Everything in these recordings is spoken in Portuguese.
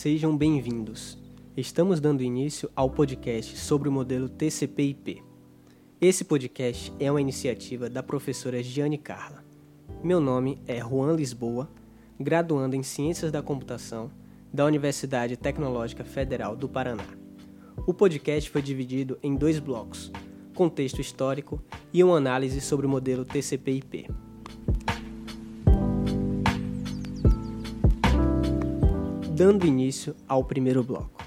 Sejam bem-vindos. Estamos dando início ao podcast sobre o modelo TCP/IP. Esse podcast é uma iniciativa da professora Giane Carla. Meu nome é Juan Lisboa, graduando em Ciências da Computação da Universidade Tecnológica Federal do Paraná. O podcast foi dividido em dois blocos: contexto histórico e uma análise sobre o modelo TCP/IP. Dando início ao primeiro bloco.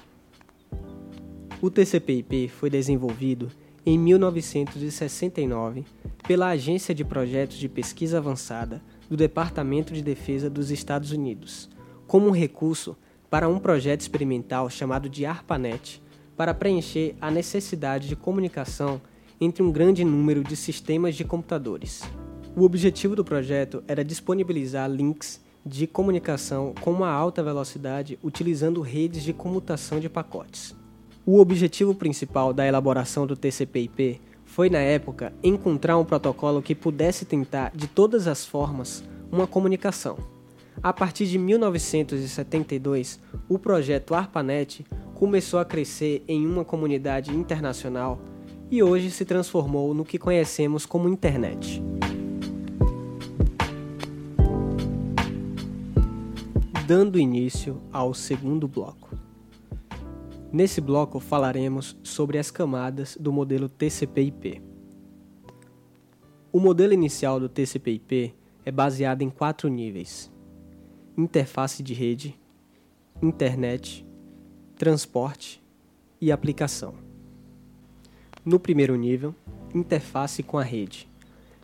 O TCP/IP foi desenvolvido em 1969 pela Agência de Projetos de Pesquisa Avançada do Departamento de Defesa dos Estados Unidos, como um recurso para um projeto experimental chamado de ARPANET, para preencher a necessidade de comunicação entre um grande número de sistemas de computadores. O objetivo do projeto era disponibilizar links de comunicação com uma alta velocidade utilizando redes de comutação de pacotes. O objetivo principal da elaboração do TCP/IP foi na época encontrar um protocolo que pudesse tentar de todas as formas uma comunicação. A partir de 1972, o projeto ARPANET começou a crescer em uma comunidade internacional e hoje se transformou no que conhecemos como internet. Dando início ao segundo bloco. Nesse bloco falaremos sobre as camadas do modelo TCP/IP. O modelo inicial do TCP/IP é baseado em quatro níveis: interface de rede, internet, transporte e aplicação. No primeiro nível, interface com a rede.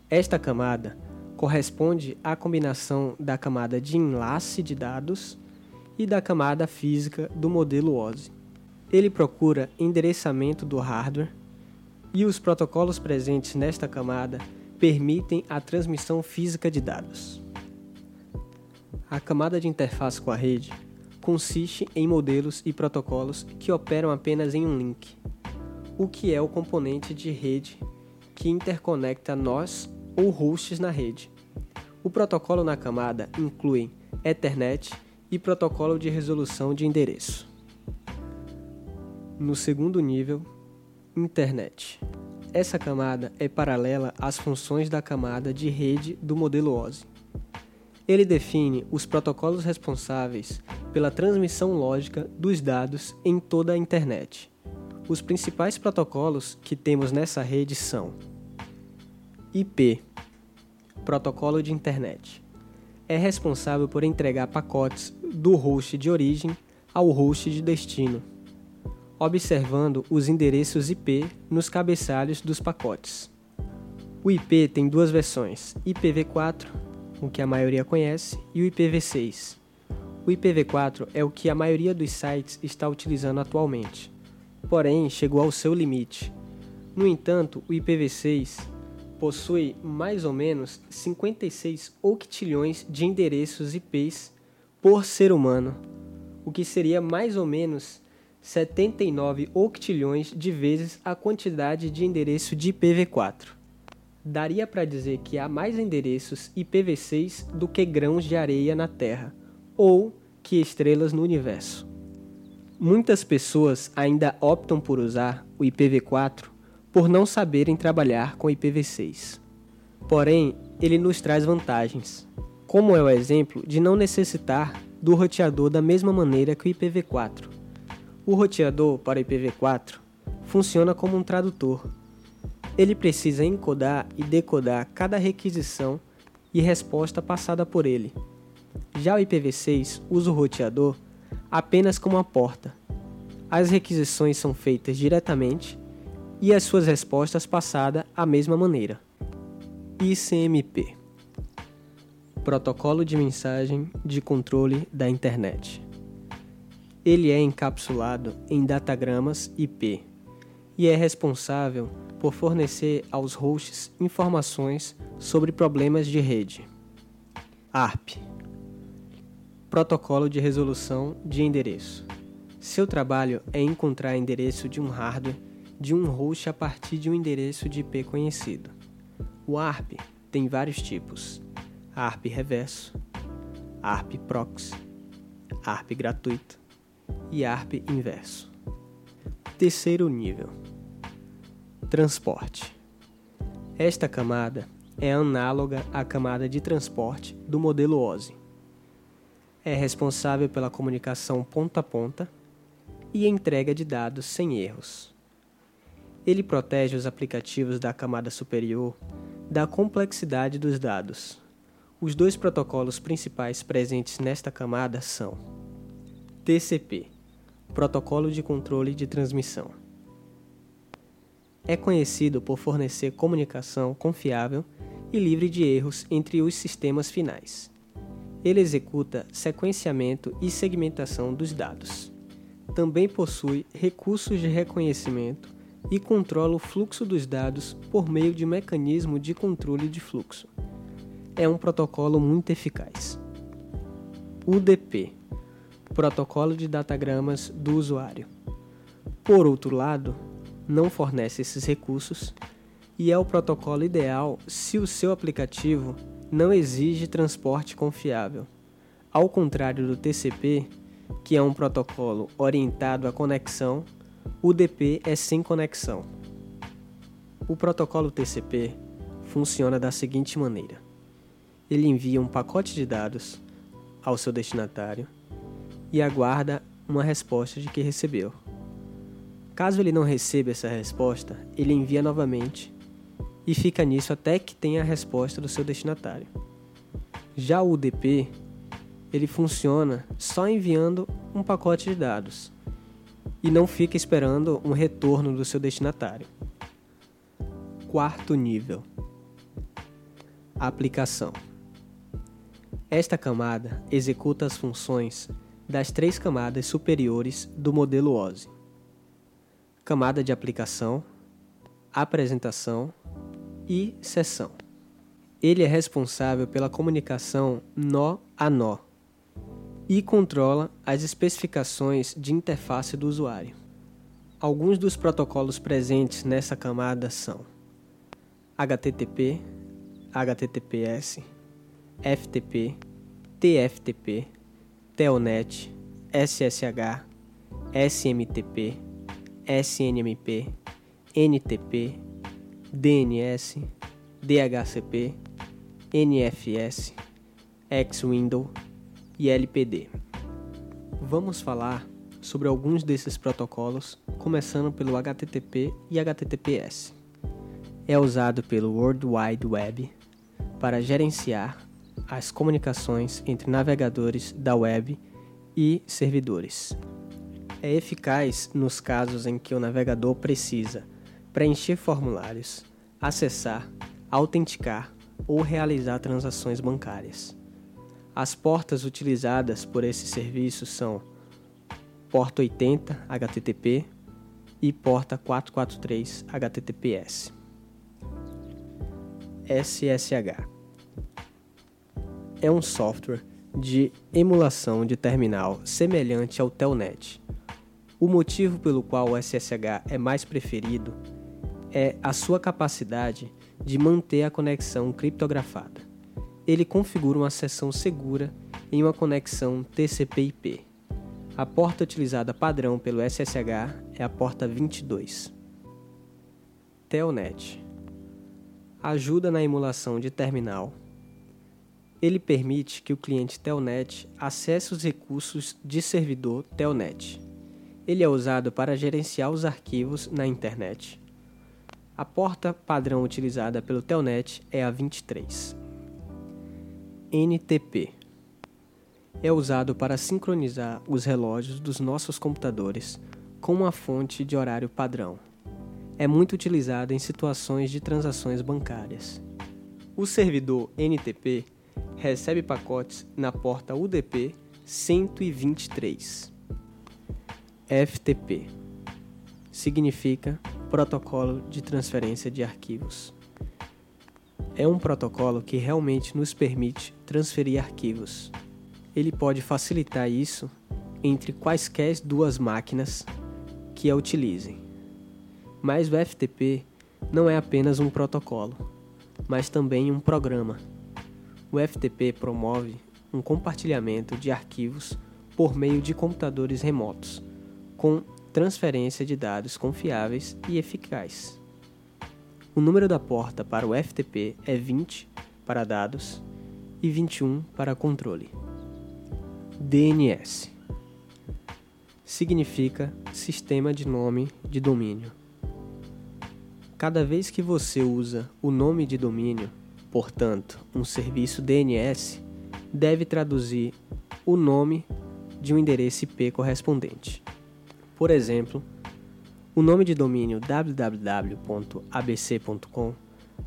Esta camada corresponde à combinação da camada de enlace de dados e da camada física do modelo OSI. Ele procura endereçamento do hardware e os protocolos presentes nesta camada permitem a transmissão física de dados. A camada de interface com a rede consiste em modelos e protocolos que operam apenas em um link, o que é o componente de rede que interconecta nós ou hosts na rede. O protocolo na camada inclui Ethernet e protocolo de resolução de endereço. No segundo nível, Internet. Essa camada é paralela às funções da camada de rede do modelo OSI. Ele define os protocolos responsáveis pela transmissão lógica dos dados em toda a internet. Os principais protocolos que temos nessa rede são IP protocolo de internet. É responsável por entregar pacotes do host de origem ao host de destino, observando os endereços IP nos cabeçalhos dos pacotes. O IP tem duas versões, IPv4, o que a maioria conhece, e o IPv6. O IPv4 é o que a maioria dos sites está utilizando atualmente, porém chegou ao seu limite. No entanto, o IPv6 possui mais ou menos 56 octilhões de endereços IPs por ser humano, o que seria mais ou menos 79 octilhões de vezes a quantidade de endereço de IPv4. Daria para dizer que há mais endereços IPv6 do que grãos de areia na Terra, ou que estrelas no universo. Muitas pessoas ainda optam por usar o IPv4 por não saberem trabalhar com IPv6. Porém, ele nos traz vantagens, como é o exemplo de não necessitar do roteador da mesma maneira que o IPv4. O roteador para o IPv4 funciona como um tradutor. Ele precisa encodar e decodar cada requisição e resposta passada por ele. Já o IPv6 usa o roteador apenas como uma porta. As requisições são feitas diretamente e as suas respostas passadas a mesma maneira. ICMP Protocolo de Mensagem de Controle da Internet. Ele é encapsulado em datagramas IP e é responsável por fornecer aos hosts informações sobre problemas de rede. ARP Protocolo de Resolução de Endereço. Seu trabalho é encontrar endereço de um hardware de um host a partir de um endereço de IP conhecido. O ARP tem vários tipos: ARP reverso, ARP proxy, ARP gratuito e ARP inverso. Terceiro nível: Transporte. Esta camada é análoga à camada de transporte do modelo OSI. É responsável pela comunicação ponta a ponta e entrega de dados sem erros. Ele protege os aplicativos da camada superior da complexidade dos dados. Os dois protocolos principais presentes nesta camada são TCP Protocolo de Controle de Transmissão é conhecido por fornecer comunicação confiável e livre de erros entre os sistemas finais. Ele executa sequenciamento e segmentação dos dados. Também possui recursos de reconhecimento e controla o fluxo dos dados por meio de mecanismo de controle de fluxo. É um protocolo muito eficaz. UDP Protocolo de Datagramas do Usuário. Por outro lado, não fornece esses recursos e é o protocolo ideal se o seu aplicativo não exige transporte confiável. Ao contrário do TCP, que é um protocolo orientado à conexão, o DP é sem conexão. O protocolo TCP funciona da seguinte maneira: ele envia um pacote de dados ao seu destinatário e aguarda uma resposta de que recebeu. Caso ele não receba essa resposta, ele envia novamente e fica nisso até que tenha a resposta do seu destinatário. Já o UDP, ele funciona só enviando um pacote de dados e não fica esperando um retorno do seu destinatário. Quarto nível: Aplicação. Esta camada executa as funções das três camadas superiores do modelo OSI: camada de aplicação, apresentação e sessão. Ele é responsável pela comunicação nó a nó e controla as especificações de interface do usuário. Alguns dos protocolos presentes nessa camada são HTTP, HTTPS, FTP, TFTP, Telnet, SSH, SMTP, SNMP, NTP, DNS, DHCP, NFS, X-Window e LPD. Vamos falar sobre alguns desses protocolos, começando pelo HTTP e HTTPS. É usado pelo World Wide Web para gerenciar as comunicações entre navegadores da web e servidores. É eficaz nos casos em que o navegador precisa preencher formulários, acessar, autenticar ou realizar transações bancárias. As portas utilizadas por esse serviço são porta 80 HTTP e porta 443 HTTPS. SSH é um software de emulação de terminal semelhante ao Telnet. O motivo pelo qual o SSH é mais preferido é a sua capacidade de manter a conexão criptografada. Ele configura uma seção segura em uma conexão TCP/IP. A porta utilizada padrão pelo SSH é a porta 22. Telnet ajuda na emulação de terminal. Ele permite que o cliente Telnet acesse os recursos de servidor Telnet. Ele é usado para gerenciar os arquivos na internet a porta padrão utilizada pelo Telnet é a 23. NTP é usado para sincronizar os relógios dos nossos computadores com uma fonte de horário padrão. É muito utilizado em situações de transações bancárias. O servidor NTP recebe pacotes na porta UDP 123. FTP significa Protocolo de Transferência de Arquivos. É um protocolo que realmente nos permite transferir arquivos. Ele pode facilitar isso entre quaisquer duas máquinas que a utilizem. Mas o FTP não é apenas um protocolo, mas também um programa. O FTP promove um compartilhamento de arquivos por meio de computadores remotos, com transferência de dados confiáveis e eficazes. O número da porta para o FTP é 20 para dados e 21 para controle. DNS significa Sistema de Nome de Domínio. Cada vez que você usa o nome de domínio, portanto, um serviço DNS, deve traduzir o nome de um endereço IP correspondente. Por exemplo, o nome de domínio www.abc.com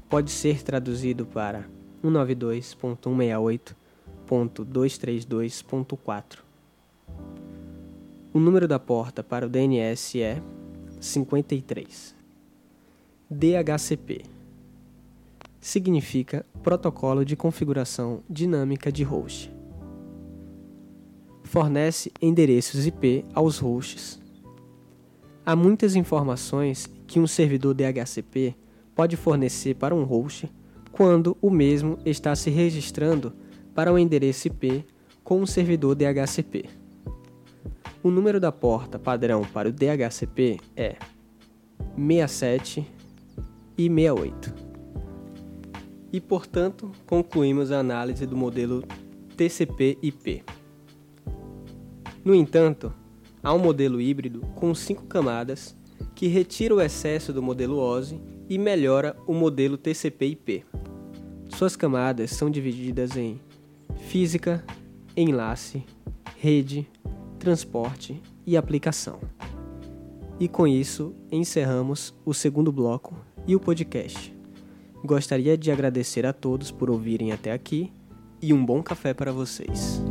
pode ser traduzido para 192.168.232.4. O número da porta para o DNS é 53. DHCP significa Protocolo de Configuração Dinâmica de Host. Fornece endereços IP aos hosts Há muitas informações que um servidor DHCP pode fornecer para um host quando o mesmo está se registrando para um endereço IP com um servidor DHCP. O número da porta padrão para o DHCP é 67 e 68. E, portanto, concluímos a análise do modelo TCP/IP. No entanto, Há um modelo híbrido com cinco camadas que retira o excesso do modelo OSI e melhora o modelo TCP/IP. Suas camadas são divididas em física, enlace, rede, transporte e aplicação. E com isso encerramos o segundo bloco e o podcast. Gostaria de agradecer a todos por ouvirem até aqui e um bom café para vocês.